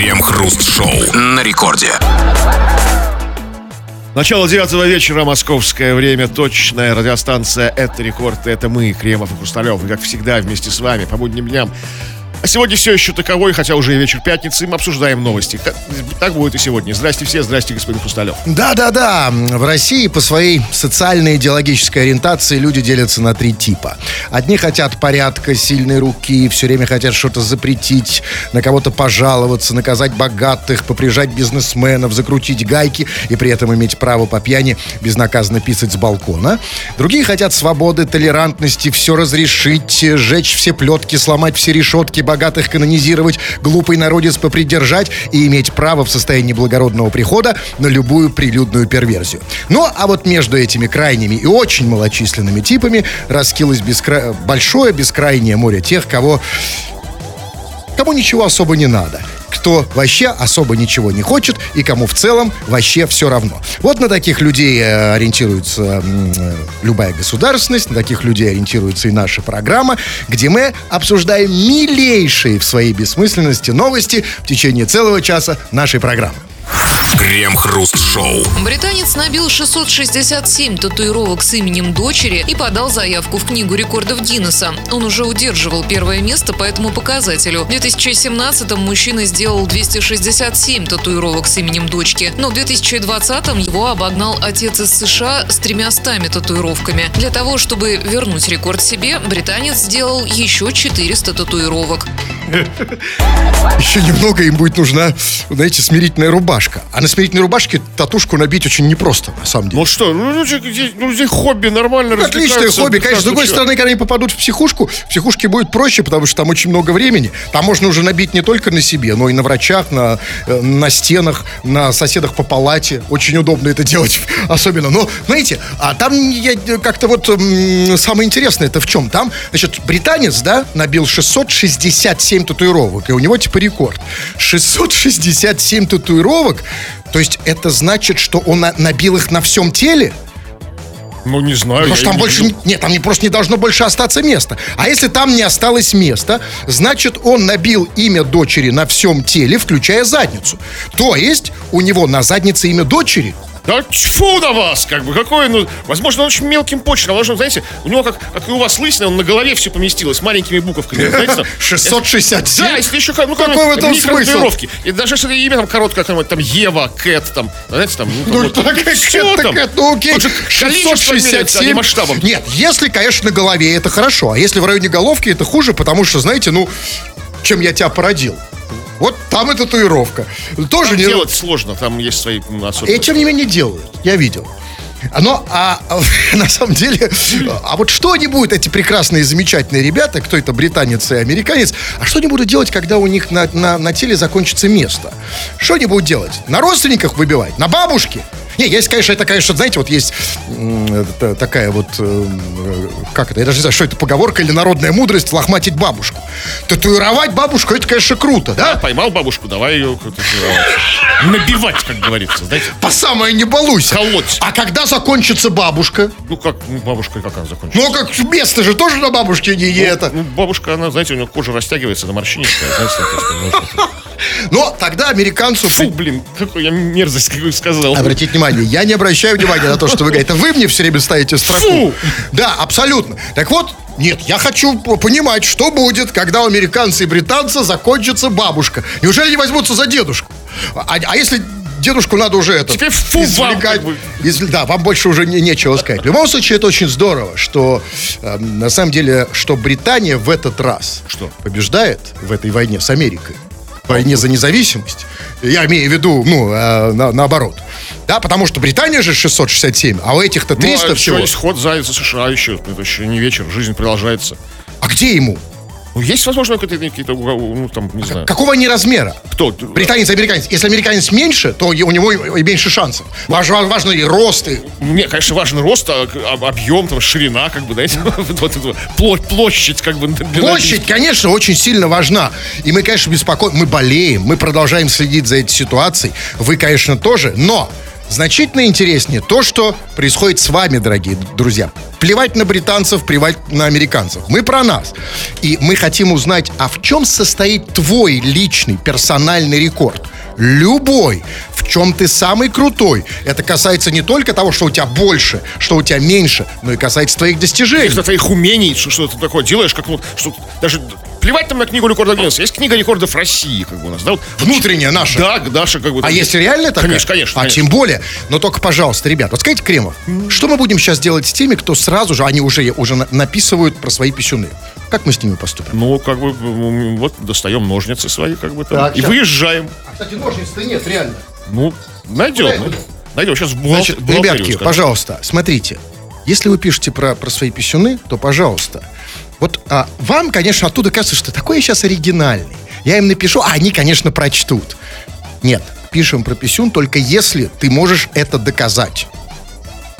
Крем-хруст-шоу на рекорде. Начало девятого вечера, московское время, точная радиостанция «Это рекорд», это мы, Кремов и Хрусталев, и как всегда вместе с вами по будним дням а сегодня все еще таковой, хотя уже вечер пятницы, мы обсуждаем новости. Так будет и сегодня. Здрасте все, здрасте, господин Хрусталев. Да-да-да, в России по своей социальной идеологической ориентации люди делятся на три типа. Одни хотят порядка, сильной руки, все время хотят что-то запретить, на кого-то пожаловаться, наказать богатых, поприжать бизнесменов, закрутить гайки и при этом иметь право по пьяни безнаказанно писать с балкона. Другие хотят свободы, толерантности, все разрешить, сжечь все плетки, сломать все решетки, богатых канонизировать, глупый народец попридержать и иметь право в состоянии благородного прихода на любую прилюдную перверзию. Ну, а вот между этими крайними и очень малочисленными типами раскилось бескра... большое бескрайнее море тех, кого кому ничего особо не надо кто вообще особо ничего не хочет и кому в целом вообще все равно. Вот на таких людей э, ориентируется э, любая государственность, на таких людей ориентируется и наша программа, где мы обсуждаем милейшие в своей бессмысленности новости в течение целого часа нашей программы. Крем-хруст-шоу. Британец набил 667 татуировок с именем дочери и подал заявку в Книгу рекордов Гиннесса. Он уже удерживал первое место по этому показателю. В 2017-м мужчина сделал 267 татуировок с именем дочки, но в 2020-м его обогнал отец из США с тремя стами татуировками. Для того, чтобы вернуть рекорд себе, британец сделал еще 400 татуировок. Еще немного им будет нужна, знаете, смирительная рубашка. А на смирительной рубашке татушку набить очень непросто, на самом деле. Ну что, ну, ну, ну здесь хобби нормально ну, Отличное хобби. Конечно, с другой стороны, когда они попадут в психушку, в психушке будет проще, потому что там очень много времени. Там можно уже набить не только на себе, но и на врачах, на, э, на стенах, на соседах по палате. Очень удобно это делать, особенно. Но, знаете, а там я как-то вот самое интересное это в чем? Там, значит, британец, да, набил 667 татуировок, и у него типа рекорд. 667 татуировок то есть это значит, что он набил их на всем теле? Ну, не знаю. Потому что там не больше... Видел. Нет, там не, просто не должно больше остаться места. А если там не осталось места, значит, он набил имя дочери на всем теле, включая задницу. То есть у него на заднице имя дочери, да тьфу на вас, как бы, какой, ну, возможно, он очень мелким почерком, возможно, знаете, у него, как, как и у вас лысина, он на голове все поместилось, маленькими буковками, знаете, 667? Да, если еще, ну, какой в этом смысл? И даже если имя там короткое, там, там, Ева, Кэт, там, знаете, там, ну, там, ну вот, так, все там, ну, окей, 667, масштабом. Нет, если, конечно, на голове, это хорошо, а если в районе головки, это хуже, потому что, знаете, ну, чем я тебя породил. Вот там и татуировка. Тоже там не... Делать сложно, там есть свои особенности. И тем не менее делают, я видел. Но, а, а на самом деле, а вот что они будут, эти прекрасные, замечательные ребята, кто это, британец и американец, а что они будут делать, когда у них на, на, на теле закончится место? Что они будут делать? На родственниках выбивать? На бабушке? Не, есть, конечно, это, конечно, знаете, вот есть э, такая вот, э, как это, я даже не знаю, что это поговорка или народная мудрость, лохматить бабушку. Татуировать бабушку, это, конечно, круто, да? да поймал бабушку, давай ее татуировать. Набивать, как говорится, знаете. По самое не балуйся. Колоть. А когда закончится бабушка? Ну, как, ну, бабушка, как она закончится? Ну, как место же тоже на бабушке не, не ну, это. Ну, бабушка, она, знаете, у нее кожа растягивается на морщинистая, знаете, но тогда американцу... Фу, блин, какой я мерзость какой сказал. Обратите внимание, я не обращаю внимания на то, что вы говорите. Вы мне все время ставите строку. Фу! Да, абсолютно. Так вот, нет, я хочу понимать, что будет, когда у американца и британца закончится бабушка. Неужели не возьмутся за дедушку? А, а если дедушку надо уже это Теперь фу извлекать. Вам, из, да, вам больше уже не, нечего сказать. В любом случае, это очень здорово, что э, на самом деле, что Британия в этот раз что? побеждает в этой войне с Америкой войне за независимость. Я имею в виду, ну, э, на, наоборот. Да, потому что Британия же 667, а у этих-то 300 ну, а всего. Есть ход за США еще. Это еще не вечер, жизнь продолжается. А где ему? Ну, есть, возможно, какие-то, ну, там, не знаю. Какого они размера? Кто? Британец американец. Если американец меньше, то у него и меньше шансов. Важно, важно и рост. И... Мне, конечно, важен рост, а, объем, там, ширина, как бы, знаете, вот, площадь, как бы. Площадь, конечно, очень сильно важна. И мы, конечно, беспокоим, мы болеем, мы продолжаем следить за этой ситуацией. Вы, конечно, тоже, но Значительно интереснее то, что происходит с вами, дорогие друзья. Плевать на британцев, плевать на американцев. Мы про нас. И мы хотим узнать, а в чем состоит твой личный персональный рекорд? Любой. В чем ты самый крутой. Это касается не только того, что у тебя больше, что у тебя меньше, но и касается твоих достижений. Из-за твоих умений, что, что ты такое делаешь, как вот, что даже плевать там на книгу рекордов Гиннесса. Есть книга рекордов России, как бы у нас, да? Вот, Внутренняя наша. Да, Даша, как бы. А есть реальная такая? Конечно, конечно. А конечно. тем более. Но только, пожалуйста, ребят, вот скажите, Кремов, что мы будем сейчас делать с теми, кто сразу же, они уже, уже на- написывают про свои писюны? Как мы с ними поступим? Ну, как бы, вот достаем ножницы свои, как бы там, Так, и щас. выезжаем. Кстати, ножниц-то нет, реально. Ну, найдем. Их найдем. Сейчас в бухгал- Значит, ребятки, скажу. пожалуйста, смотрите. Если вы пишете про, про свои писюны, то, пожалуйста, вот а, вам, конечно, оттуда кажется, что такой я сейчас оригинальный. Я им напишу, а они, конечно, прочтут. Нет, пишем про писюн только если ты можешь это доказать.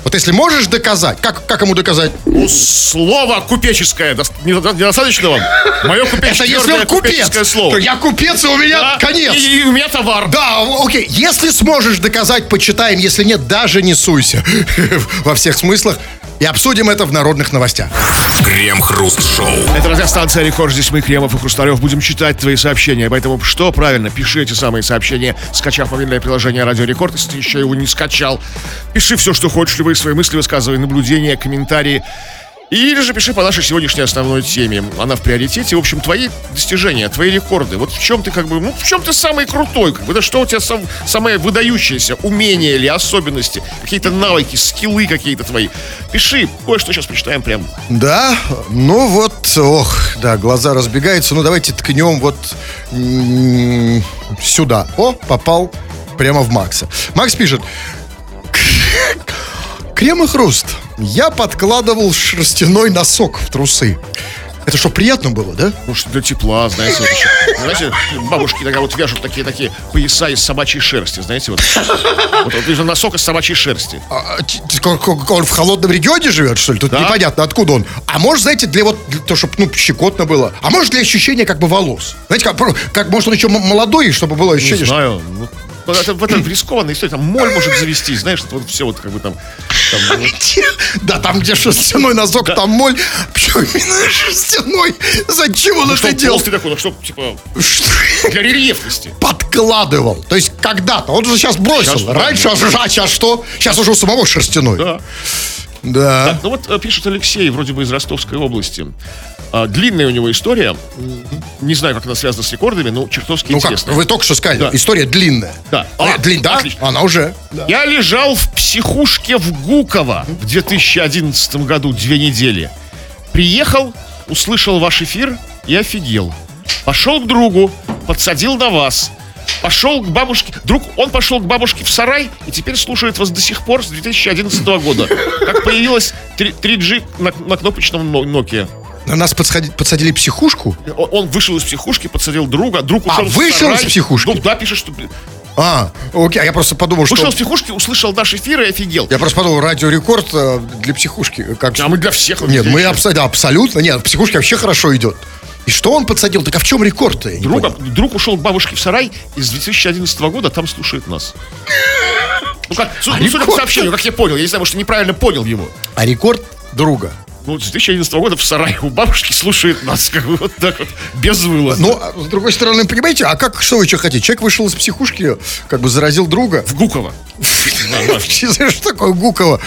Вот если можешь доказать, как, как ему доказать? Ну, слово купеческое. дос- не- Недостаточно вам? Мое Это купеческое, если он купец. слово. То я купец, и у меня Да, конец. И, и у меня товар. Да, окей. Если сможешь доказать, почитаем. Если нет, даже не суйся. Во всех смыслах. И обсудим это в народных новостях. Крем-хруст-шоу. Это радиостанция Рекорд. Здесь мы, Кремов и Хрусталев, будем читать твои сообщения. Поэтому что правильно? Пиши эти самые сообщения, скачав мобильное приложение Радио Рекорд, если ты еще его не скачал. Пиши все, что хочешь, любые свои мысли высказывай, наблюдения, комментарии. Или же пиши по нашей сегодняшней основной теме. Она в приоритете. В общем, твои достижения, твои рекорды. Вот в чем ты как бы, ну, в чем ты самый крутой, как бы, да, что у тебя сам, самое выдающееся, умения или особенности, какие-то навыки, скиллы какие-то твои. Пиши, кое-что сейчас почитаем прям. Да, ну вот, ох, да, глаза разбегаются. Ну давайте ткнем вот м, сюда. О, попал прямо в Макса. Макс пишет. Крем и хруст. Я подкладывал шерстяной носок в трусы. Это что, приятно было, да? Ну, что для тепла, знаете, вот. Знаете, бабушки иногда вот вяжут такие-такие пояса из собачьей шерсти, знаете, вот. Вот, вот носок из собачьей шерсти. А, а, он в холодном регионе живет, что ли? Тут Да. непонятно, откуда он. А может, знаете, для вот, для того, чтобы, ну, щекотно было. А может, для ощущения как бы волос. Знаете, как, как может, он еще молодой, чтобы было Не ощущение, что... знаю. ну, это, в этом рискованная история. Там моль может завести, знаешь, это вот все вот как бы там... там, Да, там, где шерстяной носок, там моль. Почему именно шерстяной? Зачем он ну, это делал? толстый такой, ну что, типа, Что? для рельефности. Подкладывал. То есть когда-то. Он же сейчас бросил. Сейчас, да. Раньше, а ж- а сейчас что? Сейчас уже у самого шерстяной. Да. Да. Ну вот э, пишет Алексей, вроде бы из Ростовской области. А, длинная у него история. Не знаю, как она связана с рекордами, но чертовски Ну как, интересная. вы только что сказали, Да. история длинная. Да. Э, А, длин- да? отлично. Она уже. Я лежал в психушке в Гуково в 2011 году две недели. Приехал, услышал ваш эфир и офигел. Пошел к другу, подсадил на вас. Пошел к бабушке. Друг, он пошел к бабушке в сарай и теперь слушает вас до сих пор с 2011 года. Как появилась 3- 3G на, на кнопочном но- Nokia. На нас подсади- подсадили психушку? Он он вышел из психушки, подсадил друга, друг А, ушел в вышел сарай. из психушки? Ну, да, пишет, что... А, окей, а я просто подумал, что... Вышел из психушки, услышал наш эфир и офигел. Я просто подумал, радиорекорд э, для психушки. Как... А мы для всех. Нет, мы абсолютно, абсолютно, нет, психушки вообще хорошо идет. И что он подсадил? Так а в чем рекорд-то? понял. друг ушел к бабушке в сарай и с 2011 года там слушает нас. Ну как, су- А ну, судя по рекорд? сообщению, как я понял, я не знаю, может, неправильно понял его. А рекорд друга. Ну, с 2011 года в сарае у бабушки слушает нас, как бы вот так вот, без вылаза. Ну, а с другой стороны, понимаете, а как, что вы что хотите? Человек вышел из психушки, как бы заразил друга. В Гуково. Что такое Гукова?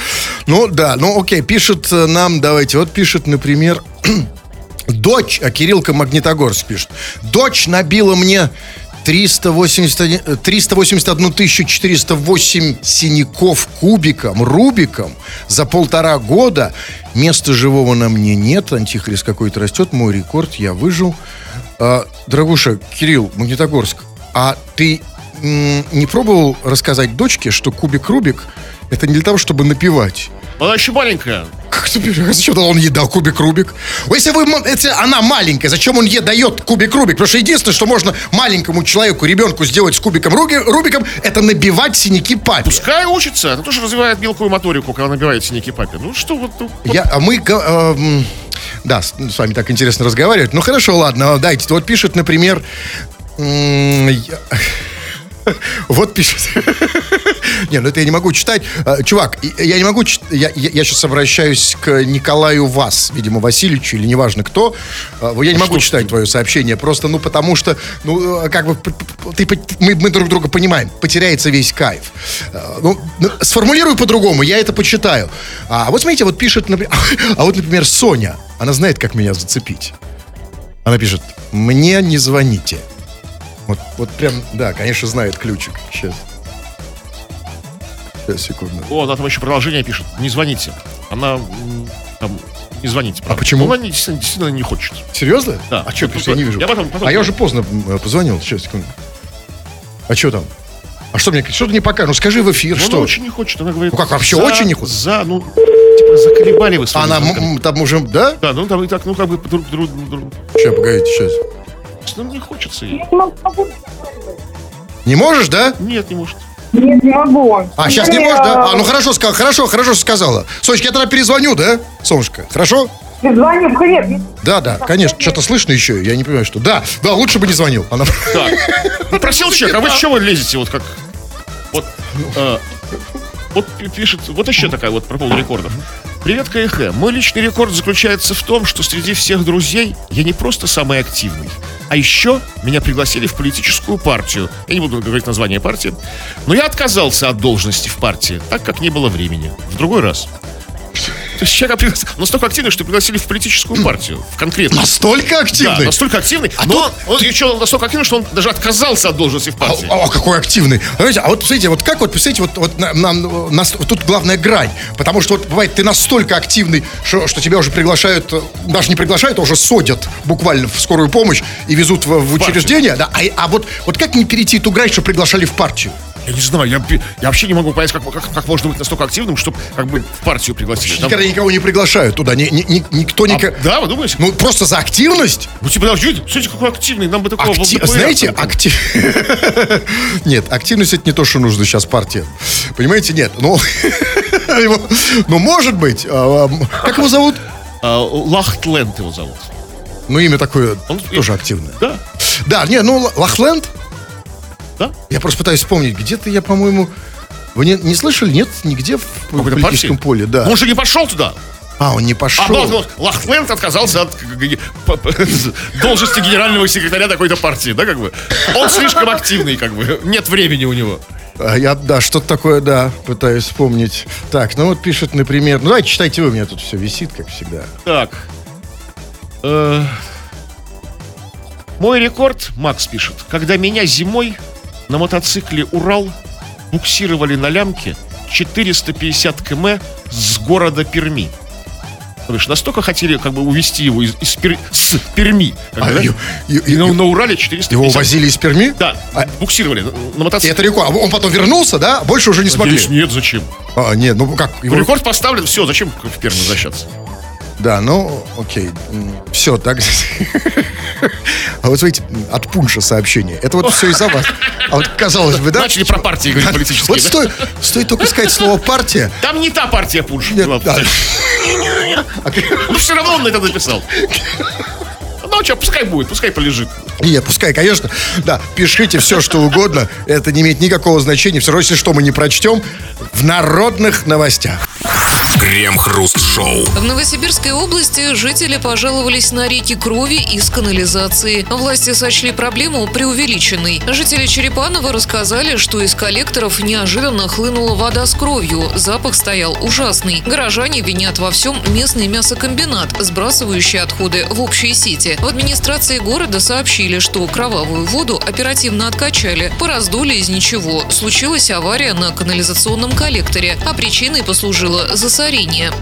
Ну, да, ну, окей, пишет э, нам, давайте, вот пишет, например, дочь, а Кириллка Магнитогорск пишет, дочь набила мне 381, э, 381 408 синяков кубиком, рубиком за полтора года. Места живого на мне нет, антихрист какой-то растет, мой рекорд, я выжил. А, дорогуша, Кирилл, Магнитогорск, а ты не пробовал рассказать дочке, что кубик Рубик это не для того, чтобы напевать? Она еще маленькая. Как ты понимаешь, зачем он ей дал кубик Рубик? Если, вы, если она маленькая, зачем он ей дает кубик Рубик? Потому что единственное, что можно маленькому человеку, ребенку сделать с кубиком Руги- Рубиком, это набивать синяки папе. Пускай учится, это тоже развивает мелкую моторику, когда набивает синяки папе. Ну что вот, ну, Я, а мы... э, м, да, с, с вами так интересно разговаривать. Ну хорошо, ладно, дайте. Вот пишет, например... я- вот пишет. Не, ну это я не могу читать. А, Чувак, и- я не могу читать. Я, я, сейчас обращаюсь к Николаю Вас, видимо, Васильевичу, или неважно кто. А, Я не могу читать твое сообщение, просто, ну, потому что, ну, а, как бы, ты, мы, мы друг друга понимаем, потеряется весь кайф. А, Ну, ну, сформулирую по-другому, я это почитаю. А вот смотрите, вот пишет, например, а вот, например, Соня, она знает, как меня зацепить. Она пишет, мне не звоните. Вот, вот прям, да, конечно, знает ключик. Сейчас. Сейчас, секунду. О, она там еще продолжение пишет. Не звоните. Она там не звоните. А почему? Ну, она не- действительно, действительно не хочет. Серьезно? Да. А что, я не вижу. я потом- потом- а я уже поздно м, позвонил. Сейчас, секунду. А что там? А что мне, что ты не пока? Ну скажи в эфир, Ну, что? Она очень не хочет. Она говорит... Ну как, вообще за- очень не хочет? За, ну, типа, заколебали вы своими Она там уже, да? Да, ну там и так, ну как бы друг друг друг. Сейчас, погодите, сейчас. Ну, не хочется ей. Не можешь, да? Нет, не может. Нет, не могу. А, сейчас не можешь, да? А, ну хорошо, сказал, хорошо, хорошо сказала. Сонечка, я тогда перезвоню, да? Солнышко, хорошо? Звоню, привет. Да, да, конечно. Что-то слышно еще, я не понимаю, что. Да, да, лучше бы не звонил. Она... Так. Ну, просил человек, а вы чего вы лезете вот как... Вот, э, вот пи- пишет, вот еще такая вот про поводу рекордов. Привет, КХ. Мой личный рекорд заключается в том, что среди всех друзей я не просто самый активный, а еще меня пригласили в политическую партию. Я не буду говорить название партии, но я отказался от должности в партии, так как не было времени. В другой раз. То есть человек приглас- настолько активный, что пригласили в политическую партию, в конкретную. Настолько Да, активный? настолько активный. но он, он еще настолько активный, что он даже отказался от должности в А, партии. а, какой активный. Знаете, а вот, смотрите, вот как вот, представляете, вот, вот на- нам, нас- вот тут главная грань. Потому что вот бывает, ты настолько активный, что, что тебя уже приглашают, даже не приглашают, а уже содят буквально в скорую помощь и везут в, в учреждение. Да, а, а вот, вот как не перейти ту грань, что приглашали в партию? Я не знаю, я, я вообще не могу понять, как, как, как можно быть настолько активным, чтобы как бы в партию пригласили. Там- Никогда никого не приглашают туда, ни, ни- ни- никто А, никак... да, вы думаете? Ну, просто за активность? Ну, типа, да, смотрите, какой активный, нам бы такого Акти- ЛДПР Знаете, актив... Нет, активность это не то, что нужно сейчас партии. Понимаете, нет. Ну, ну может быть. а, а, Как его зовут? А, Лахтленд его зовут. Ну, имя такое Он- тоже активное. Да, Да, не, ну, Лахленд. Да. Я просто пытаюсь вспомнить. Где-то я, по-моему... Вы не, не слышали? Нет, нигде в Какой-то политическом партии? поле, да. Он же не пошел туда. А, он не А пошел. ну, ну, Лахтленд отказался от должности генерального секретаря такой-то партии, да, как бы. Он слишком активный, как бы. Нет времени у него. А я, да, что-то такое, да, пытаюсь вспомнить. Так, ну вот пишет, например... Ну, давайте читайте вы, у меня тут все висит, как всегда. Так. Э, Мой рекорд, Макс пишет, когда меня зимой на мотоцикле «Урал» буксировали на лямке 450 км с города Перми. То есть настолько хотели как бы увезти его из, из Пер- с Перми. как А, да? и- и- И на, Урале 450. Его увозили из Перми? Да, А- буксировали на, на мотоцикле. это рекорд. А Он потом вернулся, да? Больше уже не смогли. Надеюсь, нет, зачем? А, нет, ну как? Его... Рекорд поставлен, все, зачем в Перми возвращаться? Да, ну, окей. Все, так. А вот смотрите, от пунша сообщение. Это вот все из-за вас. А вот казалось бы, да? Начали про партии говорить политические. Вот да? стоит, стоит только сказать слово партия. Там не та партия Пунш. Нет, была. да. Ну, все равно он это написал. Ну, что, пускай будет, пускай полежит. Нет, пускай, конечно. Да, пишите все, что угодно. Это не имеет никакого значения. Все равно, если что, мы не прочтем в народных новостях. Крем-хруст-шоу. В Новосибирской области жители пожаловались на реки крови из канализации. Власти сочли проблему преувеличенной. Жители Черепанова рассказали, что из коллекторов неожиданно хлынула вода с кровью. Запах стоял ужасный. Горожане винят во всем местный мясокомбинат, сбрасывающий отходы в общие сети. В администрации города сообщили, что кровавую воду оперативно откачали. Пораздули из ничего. Случилась авария на канализационном коллекторе, а причиной послужило засорение.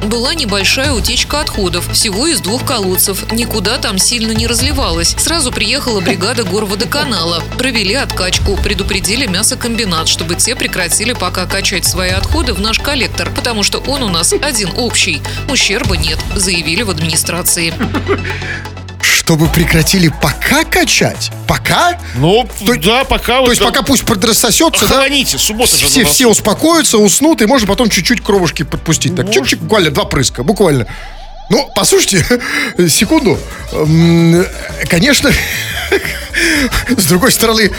Была небольшая утечка отходов, всего из двух колодцев. Никуда там сильно не разливалось. Сразу приехала бригада горводоканала. Провели откачку, предупредили мясокомбинат, чтобы те прекратили пока качать свои отходы в наш коллектор, потому что он у нас один общий. Ущерба нет, заявили в администрации. Чтобы прекратили пока качать? Пока? Ну, То- да, пока... То есть пока пусть рассосется, да? Охладите, суббота же Все, все успокоятся, уснут, и можно потом чуть-чуть кровушки подпустить. Так, чуть-чуть, буквально два прыска, буквально. Ну, послушайте, секунду. Конечно, с другой стороны,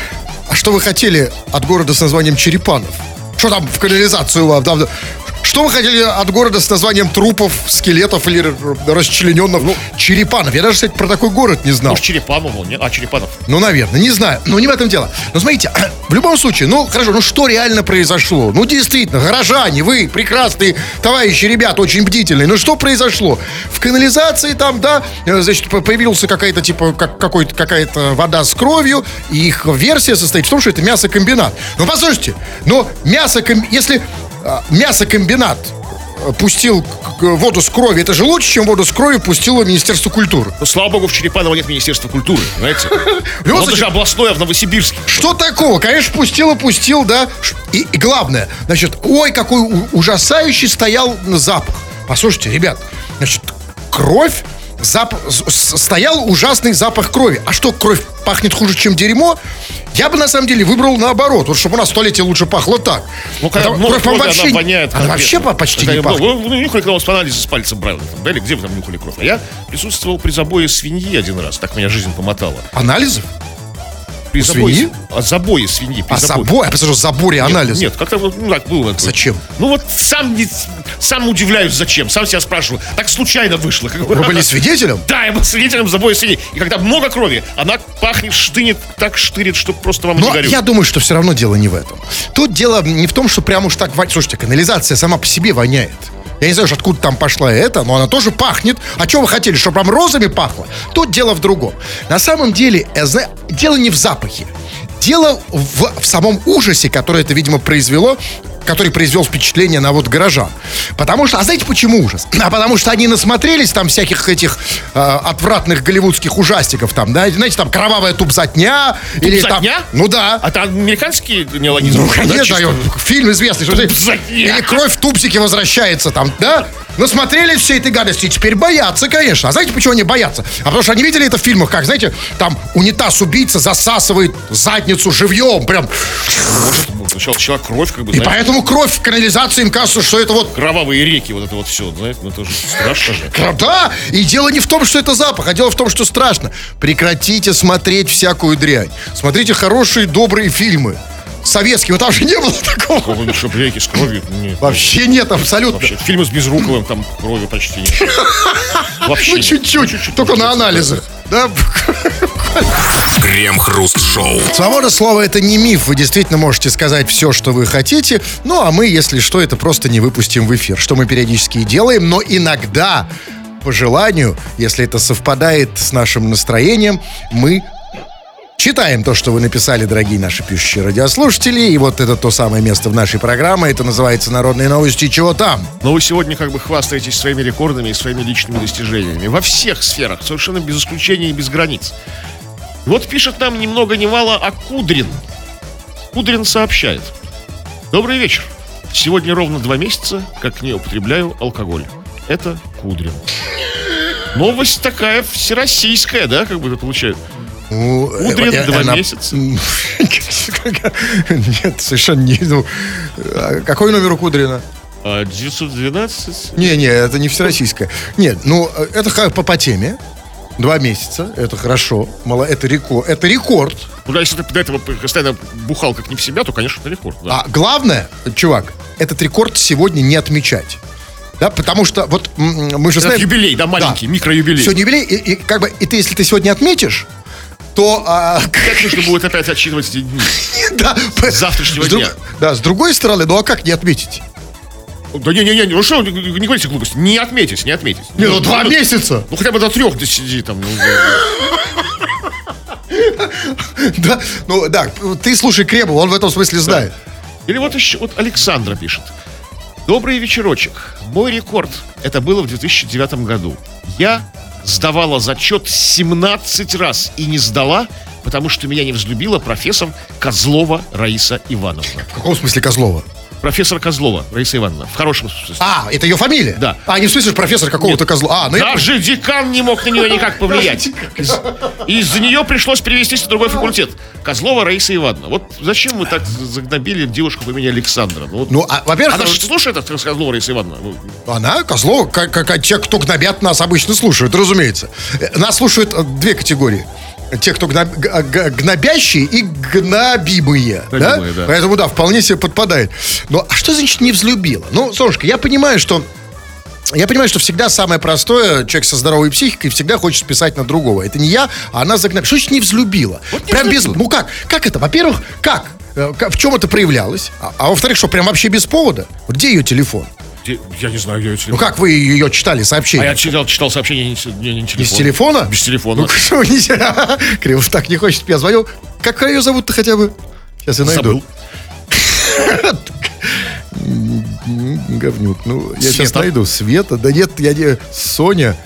а что вы хотели от города с названием Черепанов? Что там в канализацию вам? Там, что вы хотели от города с названием трупов, скелетов или расчлененных? Ну, Черепанов. Я даже, кстати, про такой город не знал. Может, Черепанов был, нет? А, Черепанов. Ну, наверное, не знаю. Но не в этом дело. Но смотрите, в любом случае, ну, хорошо, ну что реально произошло? Ну, действительно, горожане, вы прекрасные товарищи, ребята, очень бдительные. Ну, что произошло? В канализации там, да, э, значит, по- появился какая-то, типа, как, какой-то, какая-то вода с кровью, и их версия состоит в том, что это мясокомбинат. Ну, послушайте, но мясокомбинат, если мясокомбинат э, пустил воду с кровью, это же лучше, чем воду с кровью пустило Министерство культуры. Ну, слава богу, в Черепаново нет Министерства культуры, Он случае- даже областное в Новосибирске. Что такого? Конечно, пустил и пустил, да. И, и главное, значит, ой, какой ужасающий стоял запах. Послушайте, ребят, значит, кровь, зап... стоял ужасный запах крови. А что, кровь пахнет хуже, чем дерьмо? Я бы, на самом деле, выбрал наоборот. Вот, чтобы у нас в туалете лучше пахло так. Ну, когда Потому- много крови, вообще, она воняет. она вообще по- почти Когда не пахнет. Вы, вы нюхали, когда у вас анализы с пальцем брали, там, да, или где вы там нюхали кровь? А я присутствовал при забое свиньи один раз. Так меня жизнь помотала. Анализов? При У забое, свиньи? а забое свиньи. А забое. забой? Я посмотрю, заборе Нет, анализ. Нет, как-то вот, ну, так было. Зачем? Ну вот сам, не, сам удивляюсь, зачем. Сам себя спрашиваю. Так случайно вышло. Вы были свидетелем? Да, я был свидетелем забоя свиньи. И когда много крови, она пахнет, штынет, так штырит, что просто вам не Но горю. я думаю, что все равно дело не в этом. Тут дело не в том, что прям уж так... Слушайте, канализация сама по себе воняет. Я не знаю, уж откуда там пошла это, но она тоже пахнет. А что вы хотели, чтобы прям розами пахло? Тут дело в другом. На самом деле, дело не в запахе. Дело в, в самом ужасе, который это, видимо, произвело который произвел впечатление на вот горожан. Потому что, а знаете почему ужас? А потому что они насмотрелись там всяких этих э, отвратных голливудских ужастиков, там, да, знаете, там кровавая тупзатня, или там, Тупзатня? ну да, А это американские неологизмы? ну, да, конечно, ё- фильм известный, что Тупзатня. или кровь в тупсике возвращается там, да? Насмотрелись всей этой гадости, и теперь боятся, конечно. А знаете, почему они боятся? А потому что они видели это в фильмах, как, знаете, там унитаз-убийца засасывает задницу живьем, прям. Может, сначала человек кровь, как бы, И знаешь, поэтому кровь в канализации им кажется, что это вот кровавые реки, вот это вот все, знаете, ну это же страшно же. Да, и дело не в том, что это запах, а дело в том, что страшно. Прекратите смотреть всякую дрянь. Смотрите хорошие, добрые фильмы. Советские, вот там же не было такого. Какого-нибудь чтоб реки с кровью, нет. Вообще нет, абсолютно. Вообще, фильмы с Безруковым, там крови почти нет. Вообще Ну, нет. чуть-чуть, только на анализах. Да? Крем-хруст-шоу. Свобода слова это не миф. Вы действительно можете сказать все, что вы хотите. Ну, а мы, если что, это просто не выпустим в эфир. Что мы периодически и делаем. Но иногда, по желанию, если это совпадает с нашим настроением, мы Читаем то, что вы написали, дорогие наши пишущие радиослушатели. И вот это то самое место в нашей программе. Это называется «Народные новости. Чего там?». Но вы сегодня как бы хвастаетесь своими рекордами и своими личными достижениями. Во всех сферах, совершенно без исключения и без границ. Вот пишет нам ни много ни мало о Кудрин. Кудрин сообщает. Добрый вечер. Сегодня ровно два месяца, как не употребляю алкоголь. Это Кудрин. Новость такая всероссийская, да, как бы это получается. Ну, Кудрин э, два она- месяца. Нет, совершенно не... ну, а какой номер у Кудрина? А 912? Не-не, это не всероссийское. Нет, ну, э, это по, по теме. Два месяца, это хорошо. Мало, это рекорд. Это рекорд. Ну да, если ты до этого постоянно бухал как не в себя, то, конечно, это рекорд. Да. А главное, чувак, этот рекорд сегодня не отмечать. Да, потому что вот мы же Это знаем... юбилей, да, маленький, Да. микроюбилей. Сегодня юбилей, и, и как бы, и ты, если ты сегодня отметишь, то... а, Как нужно будет опять отсчитывать эти дни? да, С завтрашнего с друг- дня. Да, с другой стороны, ну а как не отметить? Да не-не-не, ну что, не не говорите глупости. Не отметить, не отметить. Не, ну два месяца. Ну хотя бы до трех сиди там. ну, Да, ну да, ты слушай Кремова, он в этом смысле знает. Или вот еще, вот Александра пишет. Добрый вечерочек. Мой рекорд. Это было в 2009 году. Я сдавала зачет 17 раз и не сдала, потому что меня не взлюбила профессор Козлова Раиса Ивановна. В каком смысле Козлова? Профессор Козлова Раиса Ивановна. В хорошем смысле. А, это ее фамилия? Да. А, не в смысле профессор какого-то Козлова. А, ну я Даже декан не мог на нее никак повлиять. Из- Из-за нее пришлось перевестись на другой факультет. Козлова Раиса Ивановна. Вот зачем вы так загнобили девушку по имени Александра? Ну, вот- Ну, а, во-первых, Она же слушает это Козлова Раиса Ивановна? Ну, Она, Козлова, как, как, как те, кто гнобят нас, обычно слушают, разумеется. Э, Нас слушают э, две категории. Те, кто гноб- г- гнобящие и гнобимые. Да? Да. Поэтому, да, вполне себе подпадает. Но а что значит не взлюбила? Ну, солнышко, я понимаю, что я понимаю, что всегда самое простое, человек со здоровой психикой всегда хочет списать на другого. Это не я, а она загнобила. Что значит не взлюбила? Прям без... Ну как? Как это? Во-первых, как? Э, В чем это проявлялось? А, а во-вторых, что, прям вообще без повода? Вот Где ее телефон? Я не знаю, я Ну как вы ее читали, А сообщение? я читал, читал сообщение не, не, не телефон. Без телефона? Без телефона. Ну, что не... Кривов так не хочет, я звонил. Как ее зовут-то хотя бы? Сейчас я найду. Забыл. Говнюк. Ну, я сейчас найду. Света? Да нет, я не... Соня?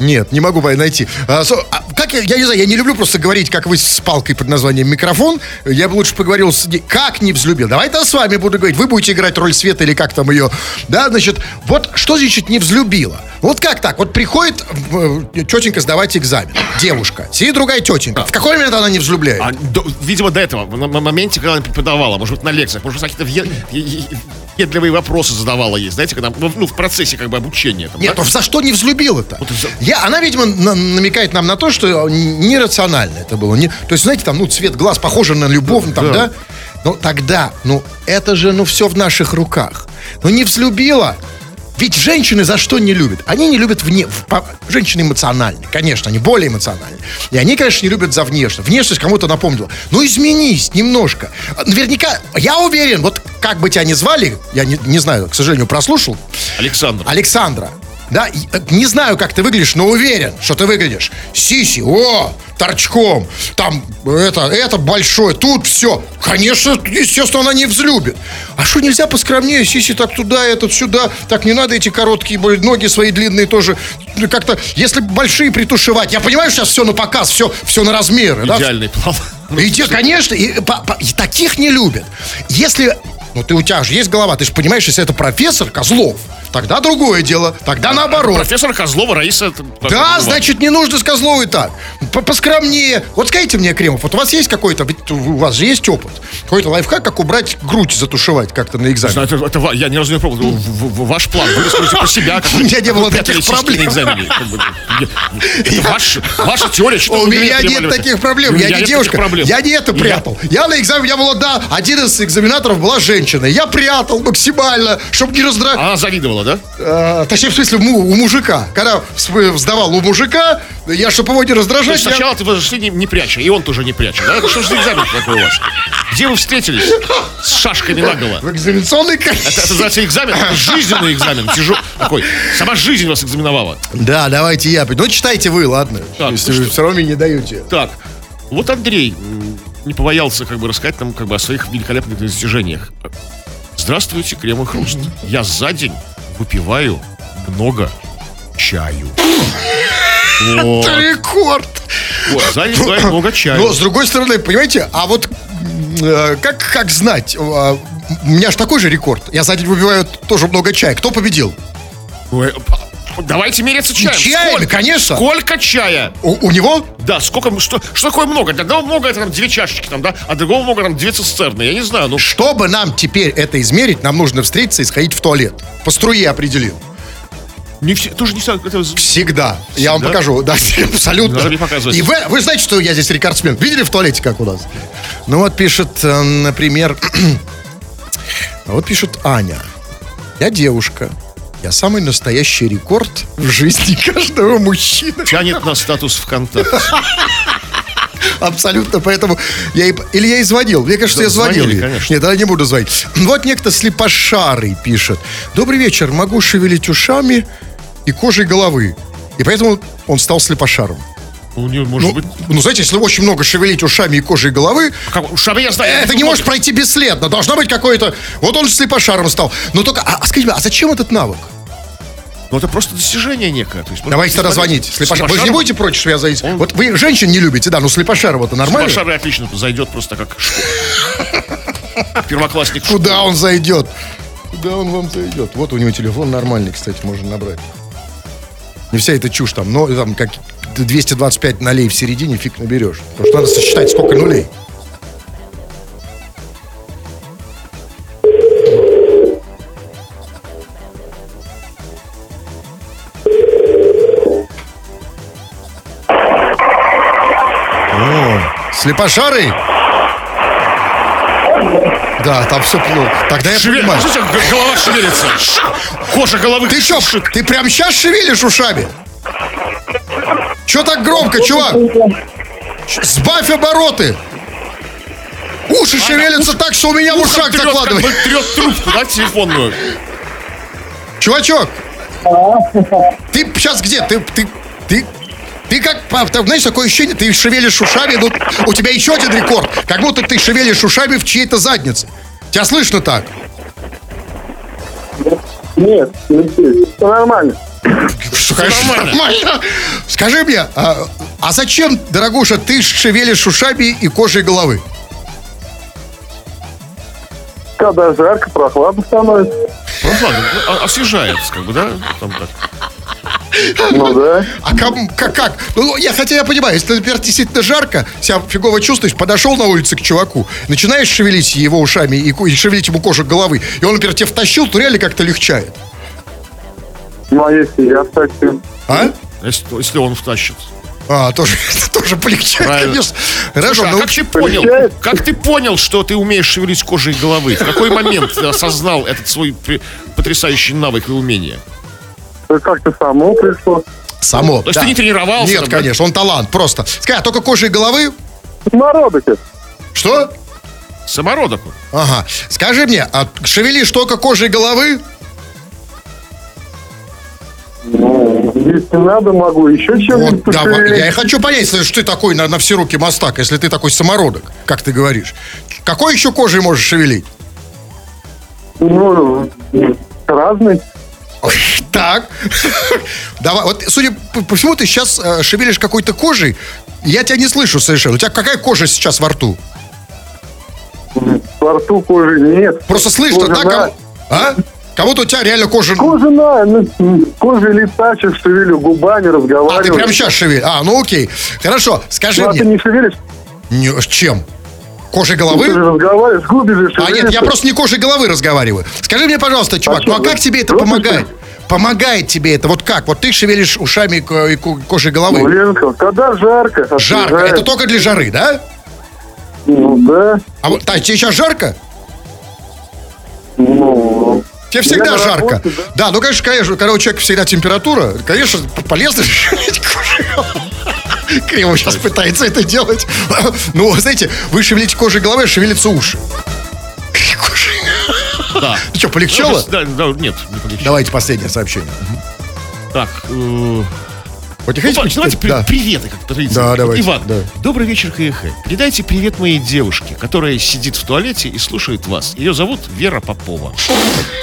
Нет, не могу найти. А, Со- а как я, я не знаю, я не люблю просто говорить, как вы с палкой под названием микрофон. Я бы лучше поговорил с... Как не взлюбил? Давайте я с вами буду говорить. Вы будете играть роль Света или как там ее. Да, значит, вот что значит не взлюбила? Вот как так? Вот приходит э, тетенька сдавать экзамен. Девушка. Сидит другая тетенька. В какой момент она не взлюбляет? А, до- видимо, до этого, на, на моменте, когда она преподавала, может быть, на лекциях, может быть, е- въедливые вопросы задавала ей, знаете, когда, ну, ну, в процессе, как бы, обучения. Там, Нет, да? ну за что не взлюбила-то? Вот за- Я, она, видимо, на- намекает нам на то, что нерационально это было. Не, то есть, знаете, там, ну, цвет глаз похож на любовь, ну, там, Да. да? Ну, тогда, ну, это же, ну, все в наших руках. Ну, не взлюбила. Ведь женщины за что не любят? Они не любят вне... по- Женщины эмоциональны, конечно, они более эмоциональны. И они, конечно, не любят за внешность. Внешность кому-то напомнила. Ну, изменись немножко. Наверняка, я уверен, вот как бы тебя ни звали, я не, не знаю, к сожалению, прослушал, Александр. Александра. Да, э, не знаю, как ты выглядишь, но уверен, что ты выглядишь. Сиси, о, торчком. Там это, это большое, тут все. Конечно, естественно, она не взлюбит. А что нельзя поскромнее? Сиси так туда, этот сюда. Так не надо эти короткие ноги свои длинные тоже. Ну, Как-то, если большие притушевать. Я понимаю, сейчас все на показ, все, все на размеры. да? Идеальный план. И те, конечно, и, по- по- и таких не любят. Если, ну ты у тебя же есть голова, ты же понимаешь, если это профессор Козлов, тогда другое дело, тогда наоборот. Профессор Козлова Раиса. Да, значит, не нужно с Козловой так. По- Поскромнее. Вот скажите мне, Кремов, вот у вас есть какой-то, у вас же есть опыт, какой-то лайфхак, как убрать грудь, затушевать как-то на экзамен? Знаю, это, это я ни разу не пробовал. Ваш план. Вы рассказываете про себя. У меня не было таких проблем. экзамене. Я- ваша теория. Что У меня нет таких проблем. Я не девушка. Я не это Я- прятал. Я на экзамене, меня было, да, один из экзаменаторов была женщина. Я прятал максимально, чтобы не раздражать. Она завидовала, да? А, точнее, в смысле, у мужика. Когда сдавал у мужика, я, чтобы его не То раздражать, есть я- сначала ты зашли не, не пряча, и он тоже не пряча, да? Это что же за экзамен такой у вас? Где вы встретились? С шашками наголо. в экзаменационной Это, это комиссии. называется экзамен, это жизненный экзамен, тяжел, такой. Сама жизнь вас экзаменовала. Да, давайте я. Ну, читайте вы, ладно. Так, если вы что? все равно мне не даете. Так, вот Андрей не побоялся как бы рассказать нам как бы о своих великолепных достижениях. Здравствуйте, Крем и Хруст. Я за день выпиваю много чаю. Вот, Это рекорд. вот, за день выпиваю много чаю. Но, с другой стороны, понимаете, а вот э, как, как знать, э, у меня же такой же рекорд. Я за день выпиваю тоже много чая. Кто победил? Ой, а, Давайте меряться чаем. Чаями, Сколько? конечно. Сколько чая? У, у него? Да, сколько, что, что такое много? Для одного много это там две чашечки там, да, а другого много там две цистерны. Я не знаю, ну Чтобы нам теперь это измерить, нам нужно встретиться и сходить в туалет. По струе определил. не все, тоже не знаю, это Всегда. Я вам покажу. Да, абсолютно. Надо мне показывать. И вы, вы знаете, что я здесь рекордсмен? Видели в туалете, как у нас? Ну вот пишет, э, например, вот пишет Аня. Я девушка. Я самый настоящий рекорд в жизни каждого мужчины. тянет на статус ВКонтакте. Абсолютно, поэтому я и, или я и звонил. Мне кажется, Да, я звонил. звонили, конечно. Нет, я не буду звонить. Вот некто слепошарый пишет. Добрый вечер, могу шевелить ушами и кожей головы. И поэтому он стал слепошаром. У нее может Ну, быть... ну, знаете, если очень много шевелить ушами и кожей головы, Как, ушами я знаю. это не может пройти бесследно. Должно быть какое-то... Вот он слепошаром стал. Но только... А, а скажите, а зачем этот навык? Ну это просто достижение некое. То есть, Давайте тогда звонить. Слепошар. Вы же не будете против, что я зайду? Он- Вот вы женщин не любите, да, но слепошарова-то нормально? Слепошары отлично зайдет просто как. Первоклассник. Куда он зайдет? Куда он вам зайдет? Вот у него телефон нормальный, кстати, можно набрать. Не вся эта чушь там, но там как 225 нулей в середине фиг наберешь. Потому что надо сосчитать, сколько нулей. Слепошарый? Да, там все плохо. Тогда я Шевель... понимаю. Слушайте, голова шевелится. Кожа головы. Ты что, ты прям сейчас шевелишь ушами? Че так громко, чувак? Сбавь обороты. Уши шевелятся так, что у меня в ушах трет, как закладывает. бы трет трубку, да, телефонную. Чувачок, ты сейчас где? Ты, ты, ты, ты как, па- там, знаешь, такое ощущение, ты шевелишь ушами, ну, у тебя еще один рекорд. Как будто ты шевелишь ушами в чьей-то заднице. Тебя слышно так? Нет, Алексей, все нормально. Конечно, нормально. Скажи мне, а, а зачем, дорогуша, ты шевелишь ушами и кожей головы? Когда жарко, прохладно становится. Ну, ладно, ну, а- освежает, как бы, да? Там так. Ну да. А как, как, как? Ну, я, хотя я понимаю, если, например, действительно жарко, себя фигово чувствуешь, подошел на улице к чуваку, начинаешь шевелить его ушами и, и шевелить ему кожу головы, и он, например, тебя втащил, то реально как-то легчает. Ну а если я втащу? А? Если, если он втащит. А, тоже, это тоже полегчает, Правильно. конечно. Хорошо, Слушай, а ну, как ты понял? Как ты понял, что ты умеешь шевелить кожей головы? В какой момент ты осознал этот свой потрясающий навык и умение? Как-то само пришло. само. То есть да. ты не тренировался? Нет, там, да? конечно, он талант, просто. Скажи, а только кожей головы? Самородок это. Что? Самородок. Ага. Скажи мне, а шевелишь только кожей головы? Ну, если надо, могу еще Вот, чем-нибудь да, пошевелить. я и хочу понять, что ты такой на, на все руки мастак, если ты такой самородок, как ты говоришь. Какой еще кожей можешь шевелить? Ну, разный. Так. Давай, вот, судя по, всему, ты сейчас э, шевелишь какой-то кожей. Я тебя не слышу совершенно. У тебя какая кожа сейчас во рту? Во рту кожи нет. Просто слышно, да? на- Кому- А? Кому-то у тебя реально кожа... Кожа на, ну, кожа лица, сейчас шевелю губами, А, разговариваю. ты прямо сейчас шевелишь. А, ну окей. Хорошо, скажи Ну, а ты не шевелишь? Не, с чем? Кожей Ты же головы? разговариваешь, губы же А нет, я просто не кожей головы разговариваю. Скажи мне, пожалуйста, чувак, ну а как тебе это помогает? Помогает тебе это? Вот как? Вот ты шевелишь ушами и ко- и ко- кожей головы. Блин, когда жарко. Жарко. освежает. Это только для жары, да? Ну да. А вот, так, тебе сейчас жарко? Ну, Тебе всегда жарко. работе, да? ну, конечно, конечно, когда у человека всегда температура, конечно, полезно шевелить. Криво сейчас пытается это делать. Ну, знаете, вы шевелите кожей головы, а шевелятся уши. Кожей. Да. Ну что, полегчало? Да, да, нет, не полегчало. Давайте последнее сообщение. Так, э, Не ну, давайте Да. приветы, как традиция. Да, давайте, Иван, да. добрый вечер, КХ. Передайте привет моей девушке, которая сидит в туалете и слушает вас. Ее зовут Вера Попова.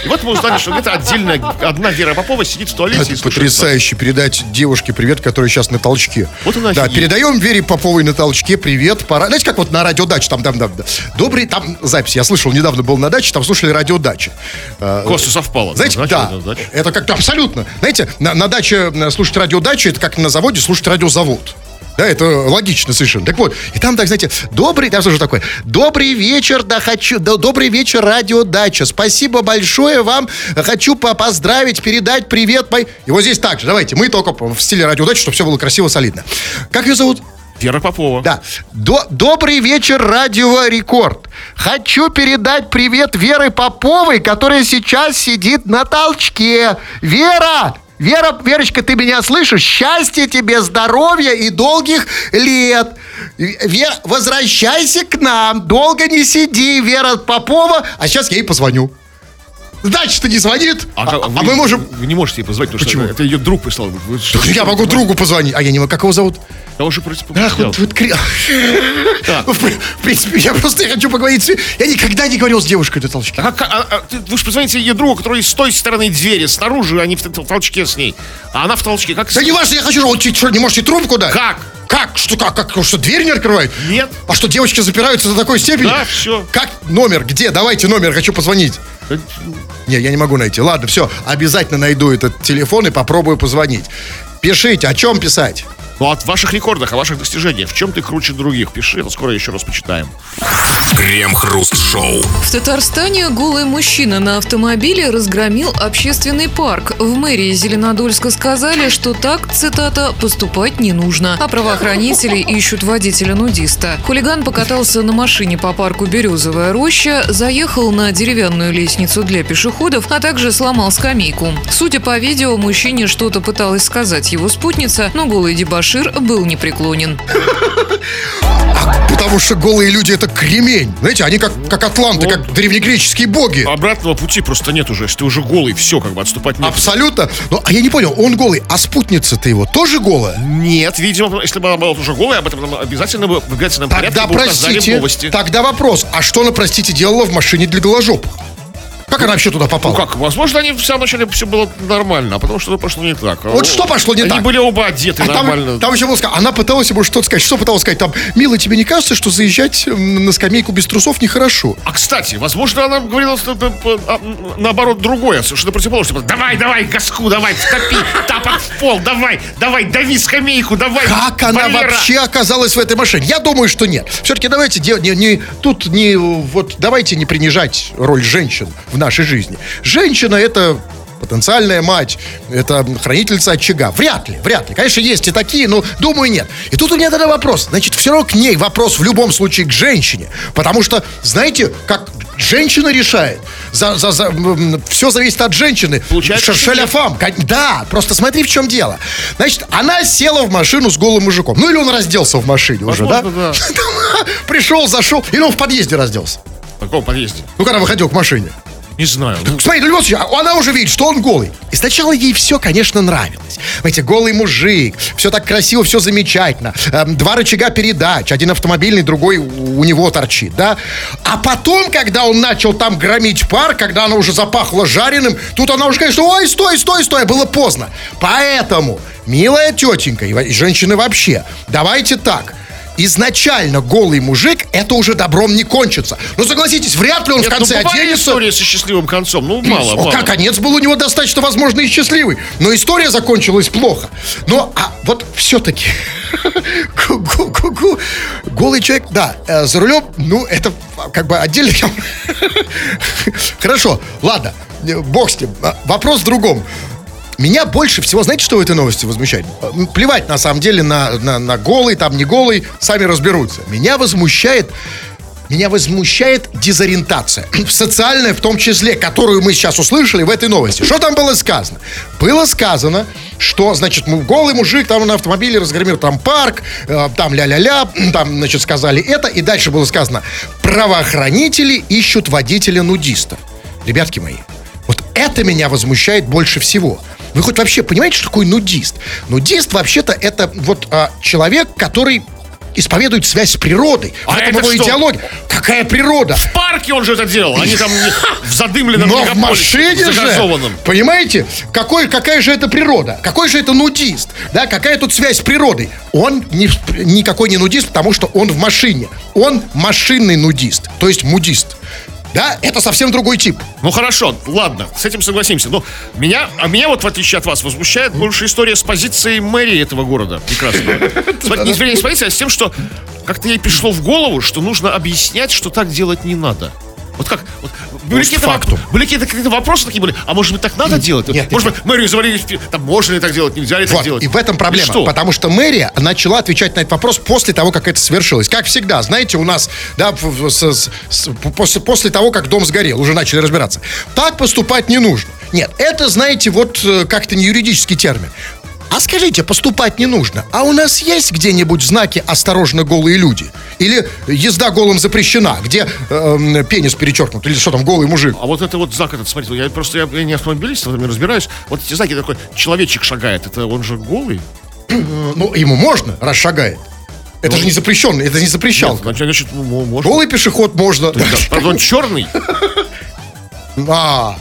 И вот мы узнали, что это отдельная, одна Вера Попова сидит в туалете и Это слушает потрясающе передать девушке привет, которая сейчас на толчке. Вот она Да, передаем Вере Поповой на толчке привет. Пора... Знаете, как вот на радио Дача, там, там, там, да. Добрый, там запись, я слышал, недавно был на даче, там слушали радио Дача. вас. Косу совпало. Знаете, Значит, да, это как-то абсолютно. Знаете, на, на даче э, слушать радио Дача, это как на заводе слушать радиозавод. Да, это логично совершенно. Так вот, и там так, знаете, добрый, там тоже такое, добрый вечер, да, хочу, да, добрый вечер, радио Дача. Спасибо большое вам, хочу по- поздравить, передать привет. Мой... И вот здесь так же, давайте, мы только в стиле радио Дача, чтобы все было красиво, солидно. Как ее зовут? Вера Попова. Да. До- добрый вечер, Радио Рекорд. Хочу передать привет Веры Поповой, которая сейчас сидит на толчке. Вера! Вера, Верочка, ты меня слышишь? Счастья тебе, здоровья и долгих лет. Вера, возвращайся к нам. Долго не сиди, Вера Попова. А сейчас я ей позвоню. Значит, не звонит, а, а вы- мы можем... Вы не можете ей позвать, потому Почему? что это ее друг прислал. Вы что, Я могу другу позвонить. А я не могу. Как его зовут? Я уже против Ах, вот, вот кри- Ну, в, в принципе, я просто хочу поговорить с... Я никогда не говорил с девушкой на толчке. А а- а ты- вы же позвоните ее другу, который с той стороны двери, снаружи, а не в, толчке с ней. А она в толчке. Как? Да не важно, я хочу, вот, что, не можете трубку дать? Как? Как? Что, как, как? Что, дверь не открывает? Нет. А что, девочки запираются до такой степени? Да, всё. Как? Номер? Где? Давайте номер, хочу позвонить. Не, я не могу найти. Ладно, все, обязательно найду этот телефон и попробую позвонить. Пишите, о чем писать? Ну, от ваших рекордах, о ваших достижениях. В чем ты круче других? Пиши, это скоро еще раз почитаем. Крем-хруст-шоу. В Татарстане голый мужчина на автомобиле разгромил общественный парк. В мэрии Зеленодольска сказали, что так, цитата, поступать не нужно. А правоохранители ищут водителя-нудиста. Хулиган покатался на машине по парку «Березовая роща», заехал на деревянную лестницу для пешеходов, а также сломал скамейку. Судя по видео, мужчине что-то пыталась сказать его спутница, но голый дебашир был непреклонен. Потому что голые люди это кремень. Знаете, они как, как атланты, как древнегреческие боги. Обратного пути просто нет уже. Если ты уже голый, все, как бы отступать нет. Абсолютно. Ну, а я не понял, он голый, а спутница-то его тоже голая? Нет, видимо, если бы она была уже голая, об этом нам обязательно бы в обязательном порядке Тогда, бы в простите, новости. тогда вопрос, а что она, простите, делала в машине для голожопых? Как она вообще туда Ну попала? как, возможно, они в самом начале все было нормально, а потом что-то пошло не так. Вот что пошло не они так? были оба одеты А нормально. там, там еще было сказано, она пыталась ему что-то сказать. Что пыталась сказать? Там, милый, тебе не кажется, что заезжать на скамейку без трусов нехорошо? А кстати, возможно, она говорила п- а, наоборот другое, совершенно противоположное. Типа, давай, давай, газку, давай, втопи, тапок в пол, давай, давай, дави скамейку, давай. Как она вообще оказалась в этой машине? Я думаю, что нет. Все-таки давайте не, не- тут не вот давайте не принижать роль женщин в нашей жизни. Женщина это потенциальная мать, это хранительница очага. Вряд ли, вряд ли. Конечно, есть и такие, но думаю, нет. И тут у меня тогда вопрос. Значит, все равно к ней вопрос в любом случае к женщине. Потому что, знаете, как женщина решает. За, за, за, все зависит от женщины. Получается, шаляфам. Да, просто смотри, в чем дело. Значит, она села в машину с голым мужиком. Ну, или он разделся в машине уже, да? Возможно, Пришел, зашел, или он в подъезде разделся. В каком подъезде? Ну, когда выходил к машине. Не знаю. Ну, Смотри, ну, а она уже видит, что он голый. И сначала ей все, конечно, нравилось. Знаете, голый мужик, все так красиво, все замечательно. Эм, два рычага передач, один автомобильный, другой у него торчит, да? А потом, когда он начал там громить пар, когда она уже запахла жареным, тут она уже, конечно, ой, стой, стой, стой, было поздно. Поэтому, милая тетенька и женщины вообще, давайте так. Изначально голый мужик, это уже добром не кончится. Но согласитесь, вряд ли он нет, в конце ну, оденется. истории со счастливым концом. Ну, мало, О, мало. как конец был у него достаточно, возможно, и счастливый. Но история закончилась плохо. Но, а вот все-таки... Голый человек, да, э, за рулем, ну, это как бы отдельно... Хорошо, ладно, бог с ним. А, Вопрос в другом. Меня больше всего, знаете, что в этой новости возмущает? Плевать, на самом деле, на, на, на голый, там не голый, сами разберутся. Меня возмущает меня возмущает дезориентация. Социальная в том числе, которую мы сейчас услышали в этой новости. Что там было сказано? Было сказано, что, значит, голый мужик там на автомобиле разгромил там парк, э, там ля-ля-ля, там, значит, сказали это, и дальше было сказано, правоохранители ищут водителя-нудиста. Ребятки мои, вот это меня возмущает больше всего. Вы хоть вообще понимаете, что такое нудист? Нудист вообще-то это вот а, человек, который исповедует связь с природой. А в этом это его что? идеология. Какая природа? В парке он же это делал. Они там в задымленном Но в машине же, понимаете, какой, какая же это природа? Какой же это нудист? Да, какая тут связь с природой? Он не, никакой не нудист, потому что он в машине. Он машинный нудист, то есть мудист. Да, это совсем другой тип. Ну хорошо, ладно, с этим согласимся. Но меня, а меня вот в отличие от вас возмущает больше история с позицией мэрии этого города. Прекрасно. Не с позицией, а с тем, что как-то ей пришло в голову, что нужно объяснять, что так делать не надо. Вот как? Вот, были какие-то, были какие-то, вопросы такие были, а может быть так надо делать? нет, может нет. быть мэрию завалили, там можно ли так делать, нельзя ли так Вот, делать? и в этом проблема. И что? Потому что мэрия начала отвечать на этот вопрос после того, как это свершилось. Как всегда, знаете, у нас, да, с- с- с- после, после того, как дом сгорел, уже начали разбираться. Так поступать не нужно. Нет, это, знаете, вот э, как-то не юридический термин. А скажите, поступать не нужно. А у нас есть где-нибудь знаки «Осторожно, голые люди»? Или «Езда голым запрещена», где э, пенис перечеркнут? Или что там, голый мужик? А вот это вот знак этот, смотрите, я просто я, я не автомобилист, в этом не разбираюсь. Вот эти знаки такой, человечек шагает, это он же голый? Ну, ему можно, раз шагает. Это же не запрещенно, это не запрещалка. Значит, значит, ну, можно. Голый пешеход можно. Да, Правда, он черный. А,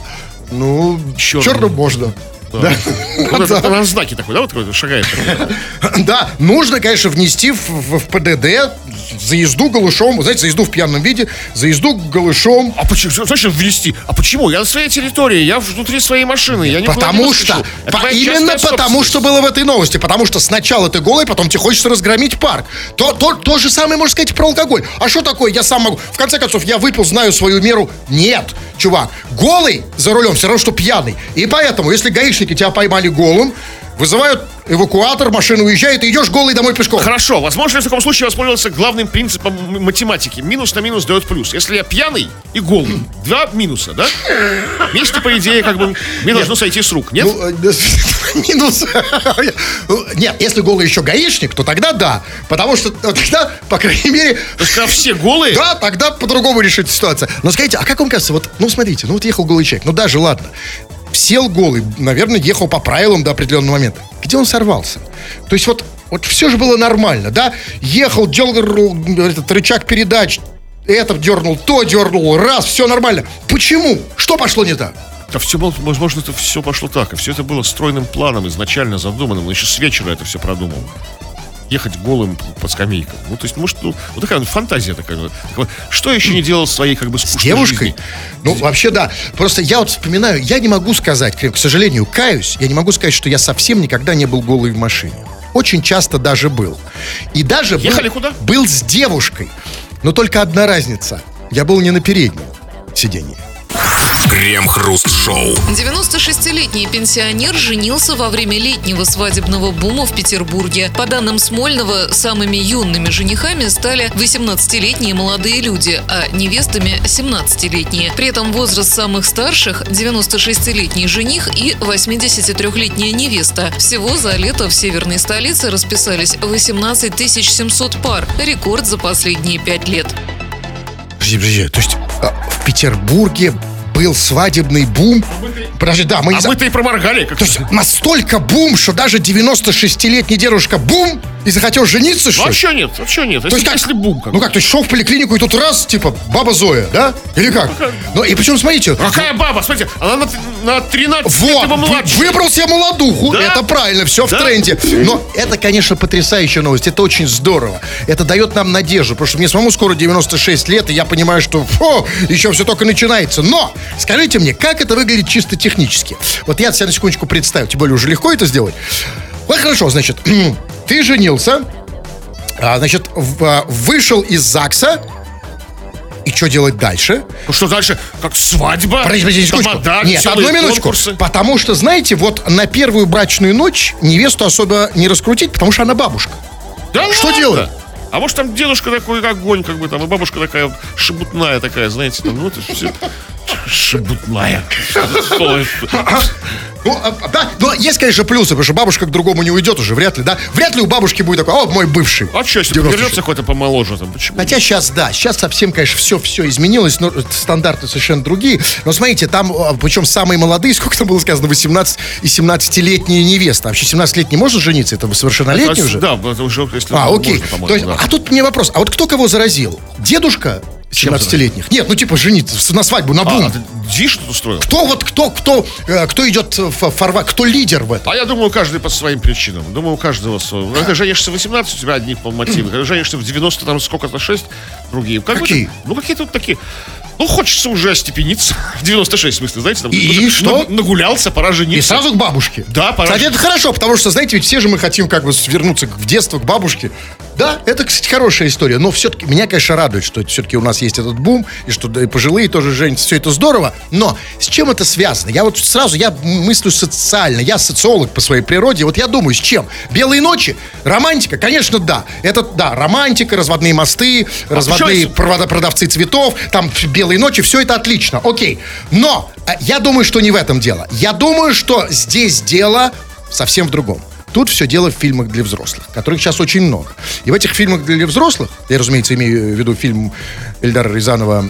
ну, Чёрный. черным можно. Да. Вот на знаке такой, да, вот такой шагает. Да, нужно, конечно, внести в- в ПДД за езду голышом, знаете, за езду в пьяном виде, за езду голышом. А почему? Зачем ввести? А почему? Я на своей территории, я внутри своей машины, я никуда Потому не что, по- именно потому, что было в этой новости. Потому что сначала ты голый, потом тебе хочется разгромить парк. То, то, то же самое можно сказать про алкоголь. А что такое? Я сам могу. В конце концов, я выпил, знаю свою меру. Нет, чувак. Голый за рулем все равно, что пьяный. И поэтому, если гаишники тебя поймали голым, вызывают эвакуатор, машина уезжает, и идешь голый домой пешком. Хорошо, возможно, я в таком случае воспользовался главным принципом математики. Минус на минус дает плюс. Если я пьяный и голый, два минуса, да? Вместе, по идее, как бы мне должно сойти с рук, нет? Ну, э, минус. Ну, Нет, если голый еще гаишник, то тогда да. Потому что тогда, по крайней мере, когда все голые, Да, тогда по-другому решится ситуация. Но скажите, а как вам кажется, вот, ну смотрите, ну вот ехал голый человек, ну даже ладно, сел голый, наверное, ехал по правилам до определенного момента. Где он сорвался? То есть вот, вот все же было нормально, да? Ехал, дергал этот рычаг передач, это дернул, то дернул, раз, все нормально. Почему? Что пошло не так? Да все было, возможно, это все пошло так. И все это было стройным планом, изначально задуманным. Он еще с вечера это все продумал. Ехать голым по скамейкам. Ну, то есть, может, ну, вот такая фантазия такая. Что еще не делал в своей, как бы, С девушкой? жизни? Ну, вообще, да. Просто я вот вспоминаю, я не могу сказать, к сожалению, каюсь, я не могу сказать, что я совсем никогда не был голый в машине. Очень часто даже был. И даже был, Ехали куда? был с девушкой. Но только одна разница. Я был не на переднем сиденье. Крем-хруст-шоу. 96-летний пенсионер женился во время летнего свадебного бума в Петербурге. По данным Смольного, самыми юными женихами стали 18-летние молодые люди, а невестами 17-летние. При этом возраст самых старших – 96-летний жених и 83-летняя невеста. Всего за лето в северной столице расписались 18 700 пар. Рекорд за последние пять лет. Подожди, подожди. То есть а, в Петербурге был свадебный бум. Подожди, да, мы А за- мы-то и проморгали. Как То есть настолько бум, что даже 96-летний дедушка бум и захотел жениться, что ли? Вообще нет, вообще нет. То Если, есть как? если бум. Как. Ну как, то есть шел в поликлинику и тут раз, типа, баба Зоя, да? Или как? Ну и причем, смотрите, Какая баба? Смотрите, она на, на 13 лет вот, вы- младше. выбрал себе молодуху, Да? это правильно, все в Да? тренде. Но это, конечно, потрясающая новость, это очень здорово. Это дает нам надежду, потому что мне самому скоро 96 лет, и я понимаю, что фу, еще все только начинается. Но, скажите мне, как это выглядит чисто технически? Вот я себя на секундочку представил, тем более уже легко это сделать. Вот хорошо, значит, ты женился, а, значит, а, вышел из ЗАГСа, и что делать дальше? Ну что дальше? Как свадьба? Подожди, подожди, секундочку. тамада, Нет, одну минуточку. конкурсы. Потому что, знаете, вот на первую брачную ночь невесту особо не раскрутить, потому что она бабушка. Да Что ладно? делать? А может там дедушка такой огонь, как бы там, и бабушка такая шебутная такая, знаете, там, ну это все шебутная. Ну, а, а, да, но есть, конечно, плюсы, потому что бабушка к другому не уйдет уже, вряд ли, да? Вряд ли у бабушки будет такой, о, мой бывший. А что, если 96. вернется какой-то помоложе там, почему? Хотя сейчас, да, сейчас совсем, конечно, все, все изменилось, но стандарты совершенно другие. Но смотрите, там, а, причем самые молодые, сколько там было сказано, 18 и 17-летние невесты. Вообще 17-летний можно жениться? Это совершеннолетний уже? Да, это уже, если А, окей. можно, То есть, да. А тут мне вопрос. А вот кто кого заразил? Дедушка 17-летних? Нет, ну типа жениться на свадьбу, на бум. А, ты Диш тут устроил? Кто вот, кто, кто, э, кто идет в форва, кто лидер в этом? А я думаю, каждый по своим причинам. Думаю, у каждого свой. Ну, Когда женишься в 18, у тебя одни мотивы. Когда женишься в 90, там сколько-то 6, другие. Как Какие? это- ну, какие тут такие. Ну, хочется уже остепениться. В 96, в смысле, знаете, там И уже что? наг- Нагулялся, пора И жениться. сразу к бабушке. Да, пора. Кстати, это хорошо, потому что, знаете, ведь все же мы хотим как бы вернуться в детство, к бабушке. Да, это, кстати, хорошая история. Но все-таки меня, конечно, радует, что все-таки у нас есть этот бум, и что и пожилые тоже женятся. Все это здорово. Но с чем это связано? Я вот сразу, я мыслю социально. Я социолог по своей природе. Вот я думаю, с чем? Белые ночи? Романтика? Конечно, да. Это, да, романтика, разводные мосты, разводные почему провода- продавцы цветов, там белые ночи, все это отлично, окей. Но э, я думаю, что не в этом дело. Я думаю, что здесь дело совсем в другом. Тут все дело в фильмах для взрослых, которых сейчас очень много. И в этих фильмах для взрослых, я, разумеется, имею в виду фильм Эльдара Рязанова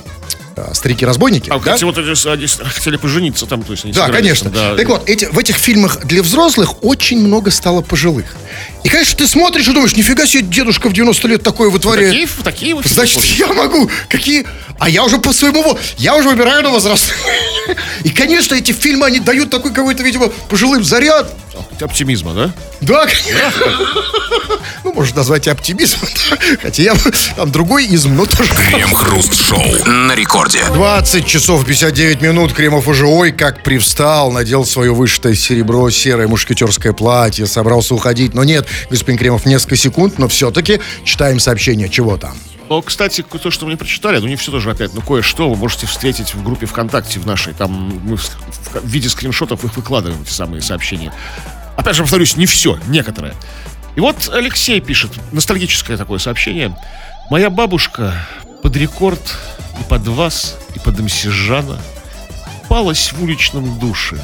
э, «Старики-разбойники». А, да? вот они, хотели пожениться там, то есть они Да, конечно. там, да. Так вот, эти, в этих фильмах для взрослых очень много стало пожилых. И, конечно, ты смотришь и думаешь, нифига себе, дедушка в 90 лет такое вытворяет. Такие, такие вот Значит, я могу. Какие? А я уже по своему... во- Я уже выбираю на возраст. И, конечно, эти фильмы, они дают такой какой-то, видимо, пожилым заряд. Оптимизма, да? Да, ну, может назвать и оптимизм. Хотя я там другой изм, но тоже. Крем-хруст-шоу на рекорде. 20 часов 59 минут. Кремов уже ой, как привстал, надел свое вышитое серебро, серое мушкетерское платье, собрался уходить. Но нет, господин Кремов, несколько секунд, но все-таки читаем сообщение. Чего там? Но, кстати, то, что мы не прочитали, ну не все тоже опять, но кое-что вы можете встретить в группе ВКонтакте в нашей. Там мы в, виде скриншотов их выкладываем, эти самые сообщения. Опять же, повторюсь, не все, некоторые. И вот Алексей пишет, ностальгическое такое сообщение. Моя бабушка под рекорд и под вас, и под МС Жана палась в уличном душе.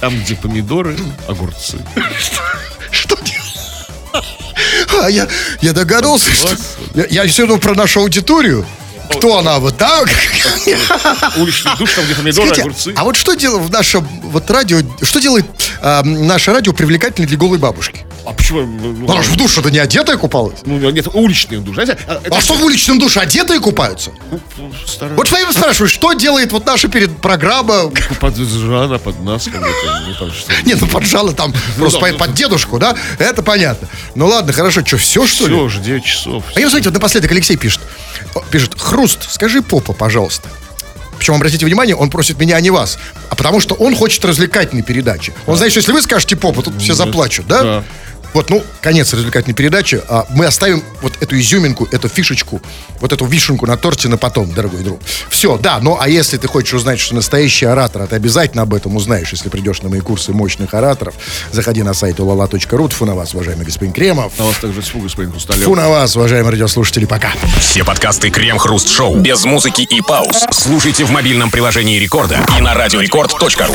Там, где помидоры, огурцы. Что делать? А, я, я догадался, что... Я, я все равно про нашу аудиторию. Кто она? Вот так? Уличный душ, там, где помидоры, Скажите, огурцы. а вот что делает в нашем вот радио, что делает а, наше радио привлекательно для голой бабушки? А почему? ну, ну, Она же в душе-то не одетая купалась. Ну, нет, уличный душ. Знаете, а, это А что в уличном душе одетые купаются? старая Вот я спрашиваю, что делает вот наша перед программа? под Жана, под нас, ну, Нет, ну поджала там просто да, под, ну, дедушку, да? Это понятно. Ну ладно, хорошо, что, все что ли? Все уже 9 часов. А я, смотрите, вот напоследок Алексей пишет. Пишет, Хруст, скажи попа, пожалуйста. Причем, обратите внимание, он просит меня, а не вас. А потому что он хочет развлекательной передачи. Он знает, что если вы скажете попа, тут все заплачут, да? Да. Вот, ну, конец развлекательной передачи. А мы оставим вот эту изюминку, эту фишечку, вот эту вишенку на торте на потом, дорогой друг. Все, да, ну, а если ты хочешь узнать, что настоящий оратор, а ты обязательно об этом узнаешь, если придешь на мои курсы мощных ораторов, заходи на сайт ulala.ru. Тьфу на вас, уважаемый господин Кремов. На вас также тьфу, господин Хрусталев. Фу на вас, уважаемые радиослушатели, пока. Все подкасты Крем-хруст-шоу без музыки и пауз слушайте в мобильном приложении Рекорда и на радиорекорд.ру.